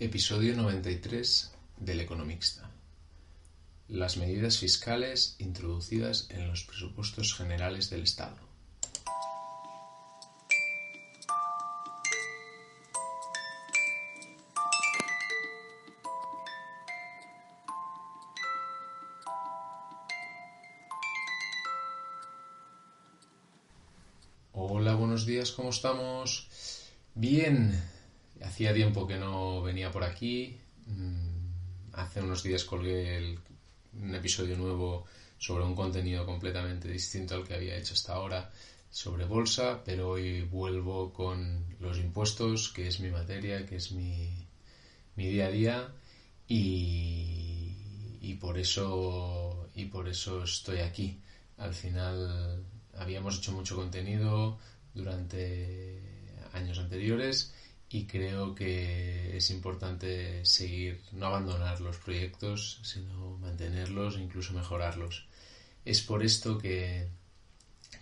Episodio 93 del Economista. Las medidas fiscales introducidas en los presupuestos generales del Estado. Hola, buenos días, ¿cómo estamos? Bien, Hacía tiempo que no venía por aquí. Mm, hace unos días colgué un episodio nuevo sobre un contenido completamente distinto al que había hecho hasta ahora sobre bolsa, pero hoy vuelvo con los impuestos, que es mi materia, que es mi, día a día y, por eso y por eso estoy aquí. Al final habíamos hecho mucho contenido durante años anteriores y creo que es importante seguir, no abandonar los proyectos, sino mantenerlos e incluso mejorarlos. Es por esto que,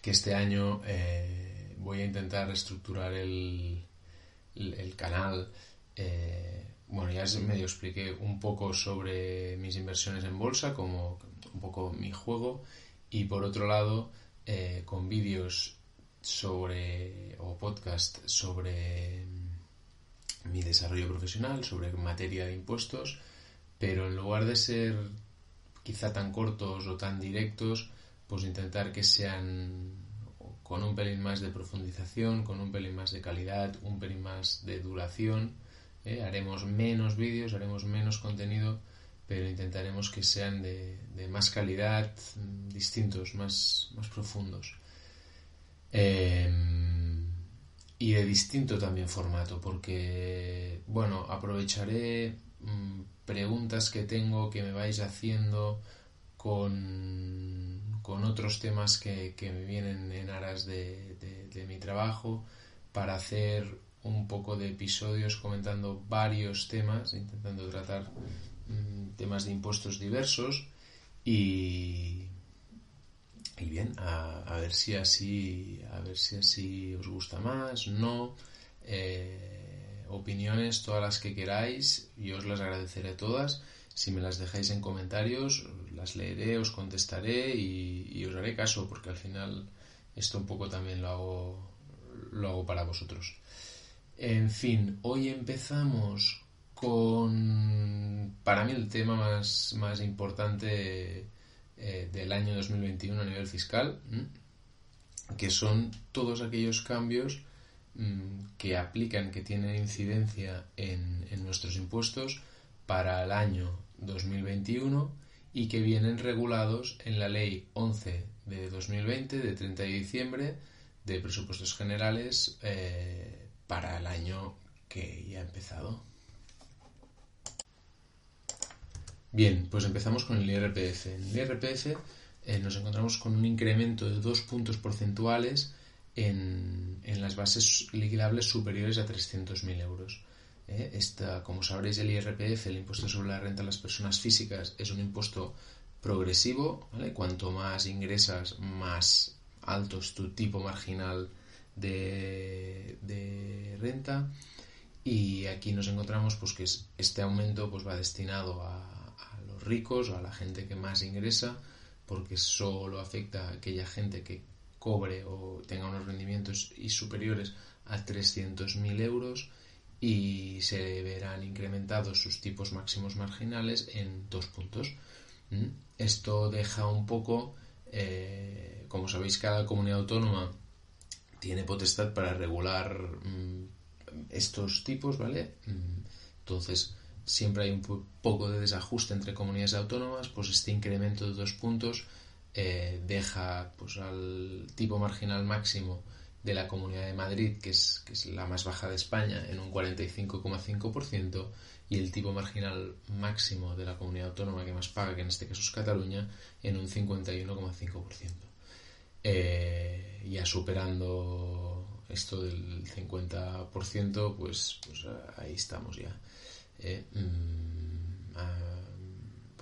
que este año eh, voy a intentar estructurar el, el, canal. Eh, bueno, ya medio expliqué un poco sobre mis inversiones en bolsa, como un poco mi juego, y por otro lado, eh, con vídeos sobre, o podcast sobre mi desarrollo profesional, sobre materia de impuestos, pero en lugar de ser quizá tan cortos o tan directos, pues intentar que sean con un pelín más de profundización, con un pelín más de calidad, un pelín más de duración. ¿eh? Haremos menos vídeos, haremos menos contenido, pero intentaremos que sean de, más calidad, distintos, más, más profundos. Eh, y de distinto también formato, porque, bueno, aprovecharé mm, preguntas que tengo que me vais haciendo con, con otros temas que, que, me vienen en aras de, de, mi trabajo para hacer un poco de episodios comentando varios temas, intentando tratar mm, temas de impuestos diversos y, y bien, a, ver si así, a ver si así os gusta más, no. Eh, opiniones, todas las que queráis, yo os las agradeceré todas. Si me las dejáis en comentarios, las leeré, os contestaré y, os haré caso, porque al final esto un poco también lo hago, lo hago para vosotros. En fin, hoy empezamos con, para mí, el tema más, más importante eh, del año 2021 a nivel fiscal, que son todos aquellos cambios que aplican, que tienen incidencia en, nuestros impuestos para el año 2021 y que vienen regulados en la Ley 11 de 2020 de 30 de diciembre de presupuestos generales eh, para el año que ya ha empezado. Bien, pues empezamos con el IRPF. En el IRPF eh, nos encontramos con un incremento de dos puntos porcentuales en, las bases liquidables superiores a 300.000 euros. Eh, esta, como sabréis, el IRPF, el impuesto sobre la renta de las personas físicas, es un impuesto progresivo. Cuanto más ingresas, más alto es tu tipo marginal de, de renta. Y aquí nos encontramos pues, que este aumento pues, va destinado a ricos a la gente que más ingresa, porque solo afecta a aquella gente que cobre o tenga unos rendimientos y superiores a 300.000 euros y se verán incrementados sus tipos máximos marginales en dos puntos. ¿Mm? Esto deja un poco, eh, como sabéis, cada comunidad autónoma tiene potestad para regular mm, estos tipos, ¿vale? Mm, entonces, siempre hay un poco de desajuste entre comunidades autónomas, pues este incremento de dos puntos eh, deja pues, al tipo marginal máximo de la Comunidad de Madrid, que es, que es la más baja de España, en un 45,5%, y el tipo marginal máximo de la comunidad autónoma que más paga, que en este caso es Cataluña, en un 51,5%. Eh, ya superando esto del 50%, pues, pues ahí estamos ya. Eh, mm,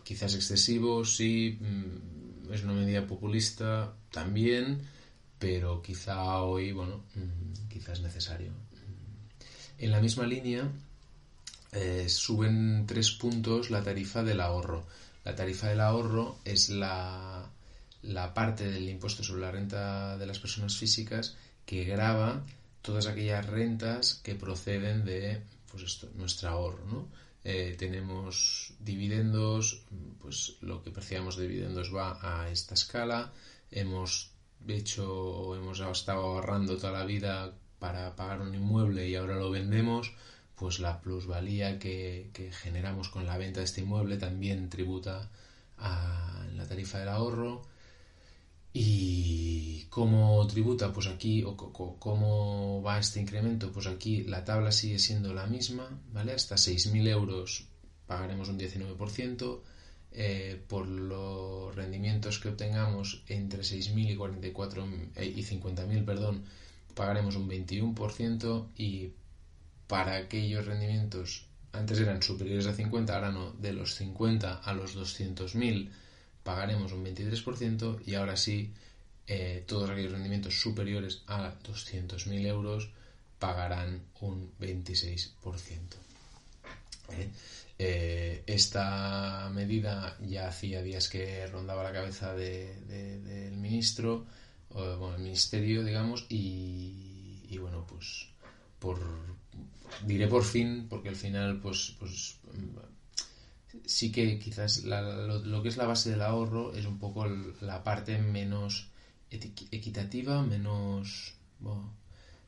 quizás excesivo, sí, mm, es una medida populista también, pero quizá hoy, bueno, mm, quizás necesario. En la misma línea, eh, suben tres puntos la tarifa del ahorro. La tarifa del ahorro es la, la parte del impuesto sobre la renta de las personas físicas que graba todas aquellas rentas que proceden de pues nuestro ahorro. Eh, tenemos dividendos, pues lo que percibamos de dividendos va a esta escala. Hemos hecho, hemos estado ahorrando toda la vida para pagar un inmueble y ahora lo vendemos, pues la plusvalía que, generamos con la venta de este inmueble también tributa a la tarifa del ahorro. ¿Y cómo tributa? Pues aquí, o cómo va este incremento? Pues aquí la tabla sigue siendo la misma, ¿vale? Hasta 6.000 euros pagaremos un 19%, eh, por los rendimientos que obtengamos entre 6.000 y 44 eh, y 50.000, perdón, pagaremos un 21% y para aquellos rendimientos antes eran superiores a 50, ahora no, de los 50 a los 200.000 pagaremos un 23% y ahora sí, eh, todos aquellos rendimientos superiores a 200.000 euros pagarán un 26%. Eh, esta medida ya hacía días que rondaba la cabeza del ministro, o, bueno, el ministerio, digamos, y, bueno, pues por diré por fin, porque al final, pues, pues sí que quizás lo, que es la base del ahorro es un poco la parte menos equitativa, menos...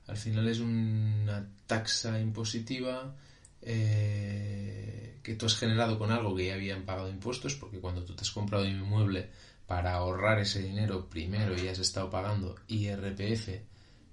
al final es una taxa impositiva eh, que tú has generado con algo que ya habían pagado impuestos, porque cuando tú te has comprado un inmueble para ahorrar ese dinero primero y has estado pagando IRPF,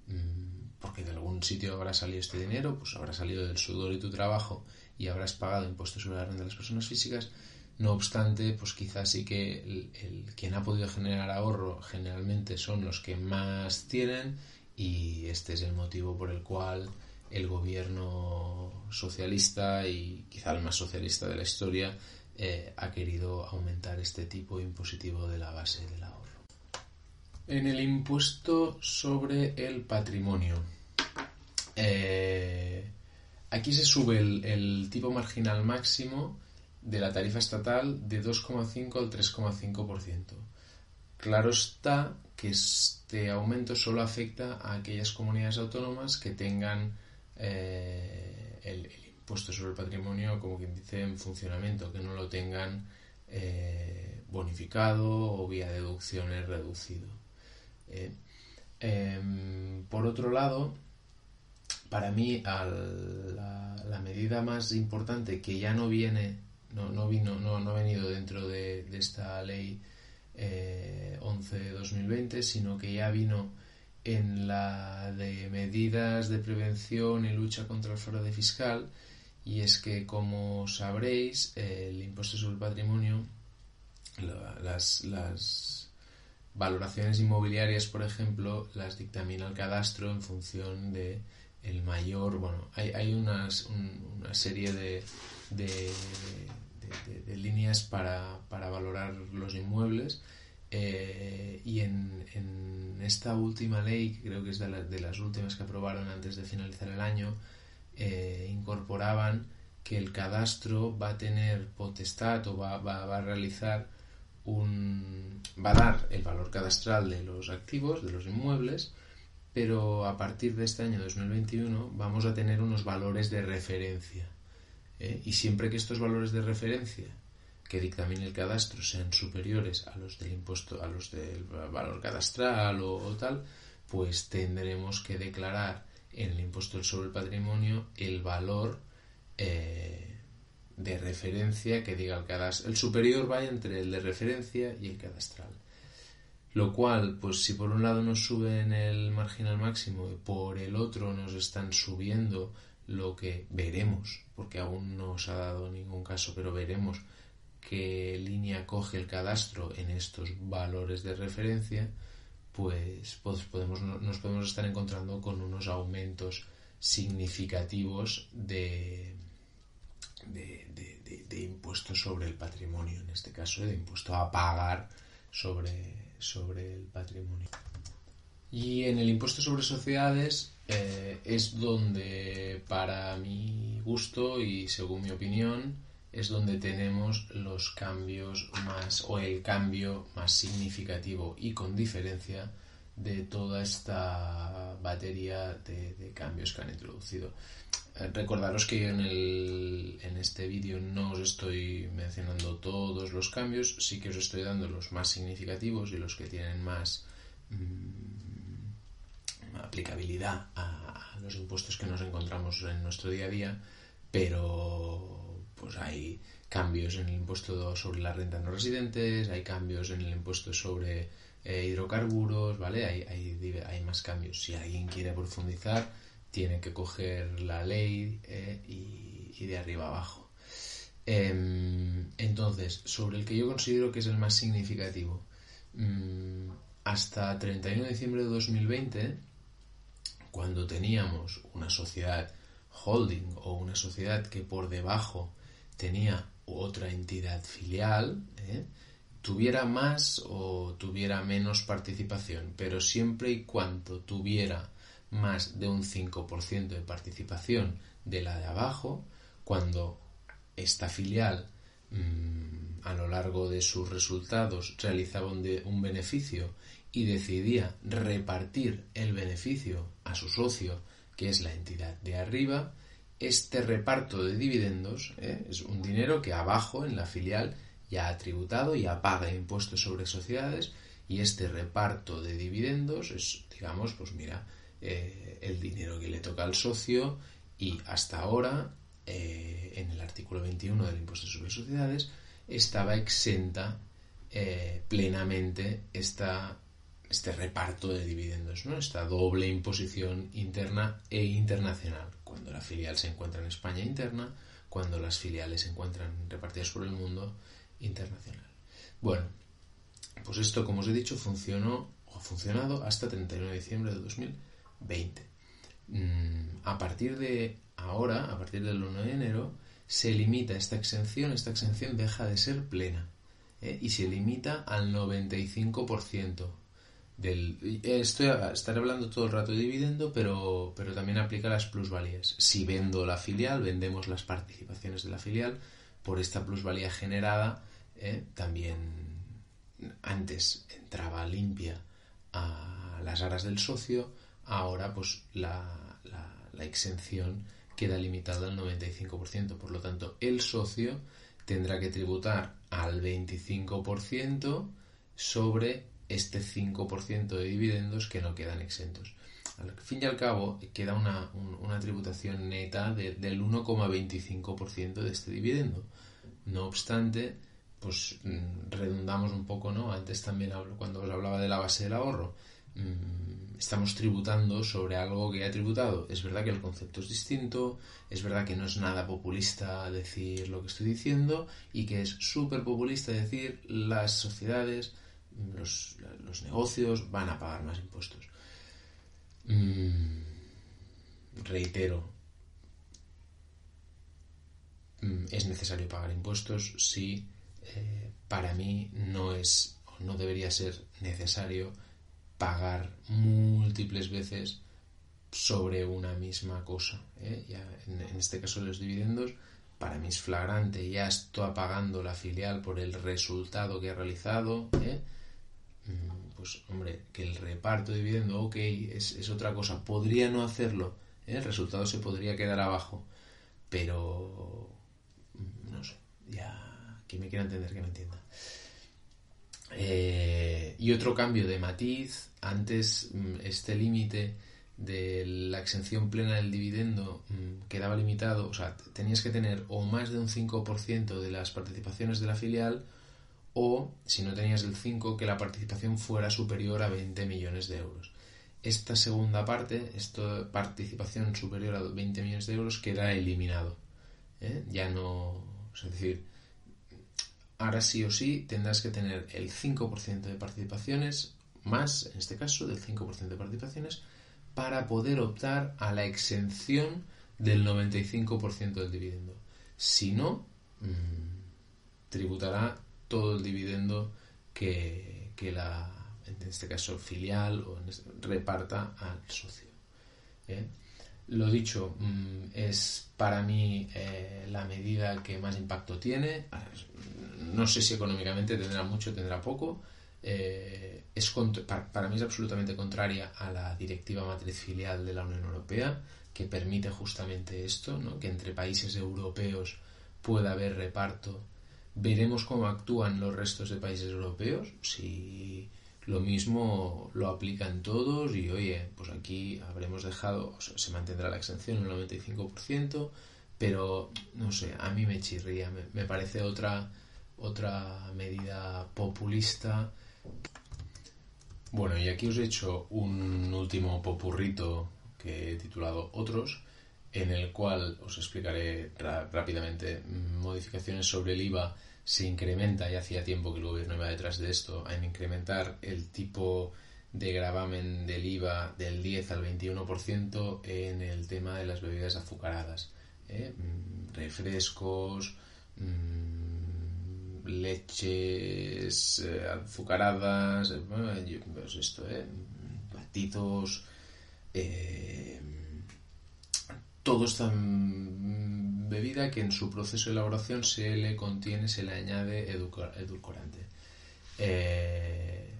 mm, porque de algún sitio habrá salido este dinero, pues habrá salido del sudor y tu trabajo y habrás pagado impuestos sobre la renta de las personas físicas. No obstante, pues quizás sí que el, quien ha podido generar ahorro generalmente son los que más tienen y este es el motivo por el cual el gobierno socialista y quizá el más socialista de la historia eh, ha querido aumentar este tipo impositivo de la base del ahorro. En el impuesto sobre el patrimonio. Eh, Aquí se sube el, tipo marginal máximo de la tarifa estatal de 2,5 al 3,5%. Claro está que este aumento solo afecta a aquellas comunidades autónomas que tengan eh, el, impuesto sobre el patrimonio, como quien dice, en funcionamiento, que no lo tengan eh, bonificado o vía deducciones reducido. Eh, em, por otro lado, para mí la, medida más importante que ya no viene, no, no vino, no, no ha venido dentro de, esta ley 11-2020, eh, sino que ya vino en la de medidas de prevención y lucha contra el fraude fiscal, y es que, como sabréis, el impuesto sobre el patrimonio, las, las valoraciones inmobiliarias, por ejemplo, las dictamina el cadastro en función de el mayor, bueno, hay, hay unas, una serie de, de, líneas para, para, valorar los inmuebles eh, y en, esta última ley, que creo que es de, de, las últimas que aprobaron antes de finalizar el año, eh, incorporaban que el cadastro va a tener potestad o va, va, va a realizar un va a dar el valor cadastral de los activos, de los inmuebles, pero a partir de este año 2021 vamos a tener unos valores de referencia. ¿Eh? Y siempre que estos valores de referencia que dictamine el cadastro sean superiores a los del impuesto, a los del valor cadastral o, tal, pues tendremos que declarar en el impuesto sobre el patrimonio el valor eh, de referencia que diga el cadastro. El superior va entre el de referencia y el cadastral. Lo cual, pues si por un lado nos suben el marginal máximo y por el otro nos están subiendo lo que veremos, porque aún no os ha dado ningún caso, pero veremos qué línea coge el cadastro en estos valores de referencia, pues, pues podemos, nos podemos estar encontrando con unos aumentos significativos de, de, de impuestos sobre el patrimonio, en este caso de impuesto a pagar sobre, sobre el patrimonio. Y en el impuesto sobre sociedades eh, es donde, para mi gusto y según mi opinión, es donde tenemos los cambios más, o el cambio más significativo y con diferencia de toda esta batería de, cambios que han introducido. Eh, recordaros que en, el, en este vídeo no os estoy mencionando todos los cambios, sí que os estoy dando los más significativos y los que tienen más mm, aplicabilidad a, los impuestos que nos encontramos en nuestro día a día, pero pues hay cambios en el impuesto sobre la renta no residentes, hay cambios en el impuesto sobre eh, hidrocarburos, ¿vale? Hay, hay, más cambios. Si alguien quiere profundizar, tiene que coger la ley eh, y, de arriba abajo. Em, entonces, sobre el que yo considero que es el más significativo, mm, hasta 31 de diciembre de 2020, cuando teníamos una sociedad holding o una sociedad que por debajo tenía otra entidad filial, ¿eh? tuviera más o tuviera menos participación, pero siempre y cuando tuviera más de un 5% de participación de la de abajo, cuando esta filial mm, a lo largo de sus resultados realizaba un, un beneficio y decidía repartir el beneficio a su socio, que es la entidad de arriba, este reparto de dividendos ¿eh? es un dinero que abajo en la filial ya ha tributado, ya paga impuestos sobre sociedades y este reparto de dividendos es, digamos, pues mira, eh, el dinero que le toca al socio y hasta ahora, eh, en el artículo 21 del impuesto sobre sociedades, estaba exenta plenamente esta, este reparto de dividendos, ¿no? esta doble imposición interna e internacional, cuando la filial se encuentra en España interna, cuando las filiales se encuentran repartidas por el mundo internacional. Bueno, pues esto, como os he dicho, funcionó o ha funcionado hasta 31 de diciembre de 2020. Mm, a partir de ahora, a partir del 1 de enero, se limita esta exención, esta exención deja de ser plena ¿eh? y se limita al 95% del... Estoy, estaré hablando todo el rato de dividendo, pero, pero también aplica las plusvalías. Si vendo la filial, vendemos las participaciones de la filial, por esta plusvalía generada, ¿eh? también antes entraba limpia a las aras del socio, ahora pues la, exención queda limitada al 95%. Por lo tanto, el socio tendrá que tributar al 25% sobre este 5% de dividendos que no quedan exentos. Al fin y al cabo, queda una, tributación neta del 1,25% de este dividendo. No obstante, pues mm, redundamos un poco, ¿no? Antes también cuando os hablaba de la base del ahorro, mm, estamos tributando sobre algo que ya tributado. Es verdad que el concepto es distinto, es verdad que no es nada populista decir lo que estoy diciendo y que es súper populista decir las sociedades, los, negocios van a pagar más impuestos. Mm, reitero, es necesario pagar impuestos si eh, para mí no es o no debería ser necesario pagar múltiples veces sobre una misma cosa. ¿eh? en, este caso los dividendos, para mí es flagrante, ya estoy pagando la filial por el resultado que he realizado. ¿eh? Mm, pues hombre, que el reparto de dividendo, ok, es, es otra cosa. Podría no hacerlo, el resultado se podría quedar abajo, pero mm, no sé, ya quien me quiera entender que me entienda. Eh, y otro cambio de matiz, antes mm, este límite de la exención plena del dividendo quedaba limitado, o sea, tenías que tener o más de un 5% de las participaciones de la filial o, si no tenías el 5, que la participación fuera superior a 20 millones de euros. Esta segunda parte, esta participación superior a 20 millones de euros, queda eliminado. ¿eh? Ya no, es decir, ahora sí o sí tendrás que tener el 5% de participaciones, más en este caso del 5% de participaciones, para poder optar a la exención del 95% del dividendo. Si no, mm, tributará todo el dividendo que, la, en este caso, filial o este, reparta al socio. ¿eh? Lo dicho, mm, es para mí eh, la medida que más impacto tiene. No sé si económicamente tendrá mucho, tendrá poco. Eh, es para, mí es absolutamente contraria a la directiva matriz filial de la Unión Europea, que permite justamente esto, ¿no? que entre países europeos pueda haber reparto. Veremos cómo actúan los restos de países europeos, si lo mismo lo aplican todos y oye, pues aquí habremos dejado, se mantendrá la exención en el 95%, pero no sé, a mí me chirría, me, parece otra, otra medida populista. Bueno, y aquí os he hecho un último popurrito que he titulado Otros, en el cual os explicaré rápidamente modificaciones sobre el IVA se incrementa, y hacía tiempo que el gobierno iba detrás de esto, en incrementar el tipo de gravamen del IVA del 10 al 21% en el tema de las bebidas azucaradas. refrescos, leches azucaradas, pues esto, batidos, todo está bebida que en su proceso de elaboración se le contiene, se le añade edulcorante. Eh,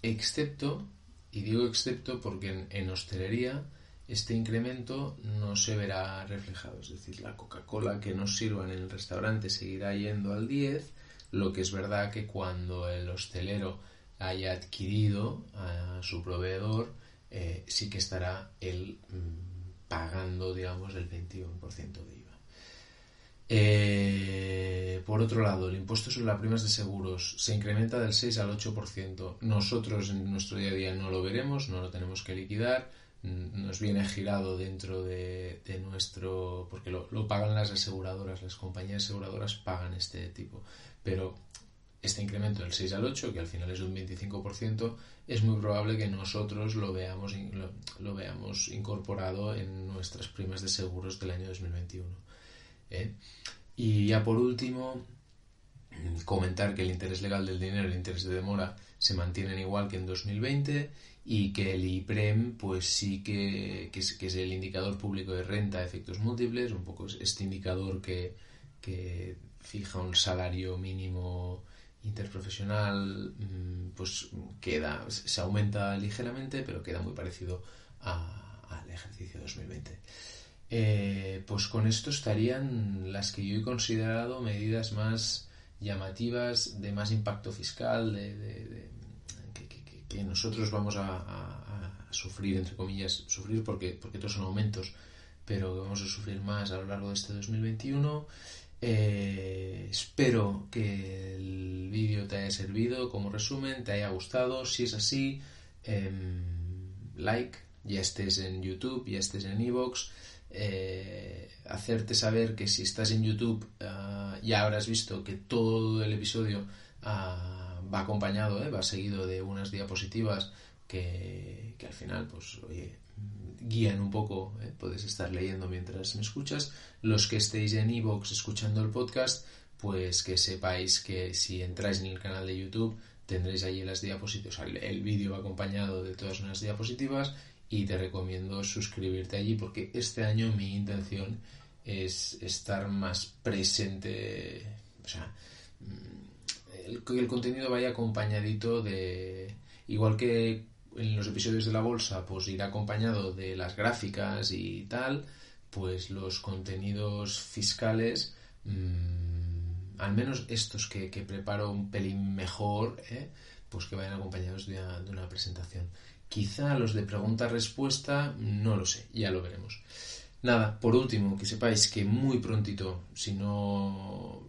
excepto, y digo excepto porque en, hostelería este incremento no se verá reflejado. Es decir, la Coca-Cola que nos sirvan en el restaurante seguirá yendo al 10, lo que es verdad que cuando el hostelero haya adquirido a su proveedor, eh, sí que estará él mm, pagando, digamos, el 21% de IVA. Eh, por otro lado, el impuesto sobre las primas de seguros se incrementa del 6 al 8%. Nosotros en nuestro día a día no lo veremos, no lo tenemos que liquidar. Nos viene girado dentro de, nuestro. porque lo, pagan las aseguradoras, las compañías aseguradoras pagan este tipo. Pero este incremento del 6 al 8, que al final es un 25%, es muy probable que nosotros lo veamos, lo veamos incorporado en nuestras primas de seguros del año 2021. ¿eh? Y ya por último, comentar que el interés legal del dinero y el interés de demora se mantienen igual que en 2020 y que el IPREM pues sí que, que es el indicador público de renta de efectos múltiples, un poco este indicador que, fija un salario mínimo interprofesional mm, pues queda se aumenta ligeramente pero queda muy parecido al ejercicio 2020 eh, pues con esto estarían las que yo he considerado medidas más llamativas, de más impacto fiscal, de, que, nosotros vamos a, sufrir, entre comillas, sufrir porque, porque todos son aumentos, pero que vamos a sufrir más a lo largo de este 2021. Eh, espero que el vídeo te haya servido como resumen, te haya gustado. Si es así, em, like, ya estés en YouTube, ya estés en Evox eh, hacerte saber que si estás en YouTube ah, ya habrás visto que todo el episodio ah, va acompañado, eh, va seguido de unas diapositivas que, al final, pues, oye, guían un poco, eh, puedes estar leyendo mientras me escuchas. Los que estéis en iVoox escuchando el podcast, pues que sepáis que si entráis en el canal de YouTube tendréis allí las diapositivas, el vídeo acompañado de todas unas diapositivas y te recomiendo suscribirte allí porque este año mi intención es estar más presente, o sea, mm, el, el contenido vaya acompañadito de, igual que en los episodios de la bolsa, pues irá acompañado de las gráficas y tal, pues los contenidos fiscales, mm, al menos estos que, preparo un pelín mejor, ¿eh? pues que vayan acompañados de una presentación. Quizá los de pregunta-respuesta, no lo sé, ya lo veremos. Nada, por último, que sepáis que muy prontito, si no,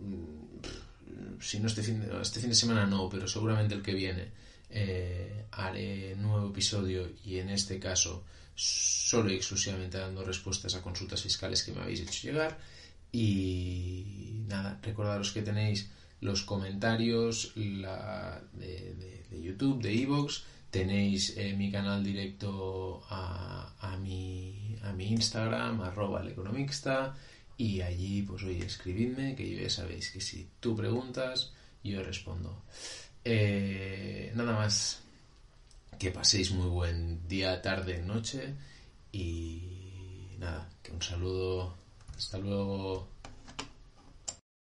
si no este fin este fin de semana no, pero seguramente el que viene, eh, haré nuevo episodio y en este caso solo y exclusivamente dando respuestas a consultas fiscales que me habéis hecho llegar. Y nada, recordaros que tenéis los comentarios de, YouTube, de Evox, Tenéis eh, mi canal directo a, mi, a mi Instagram, arroba el y allí, pues oye, escribidme, que ya sabéis que si tú preguntas, yo respondo. Eh, nada más, que paséis muy buen día, tarde, noche, Y nada, que un saludo. Hasta luego.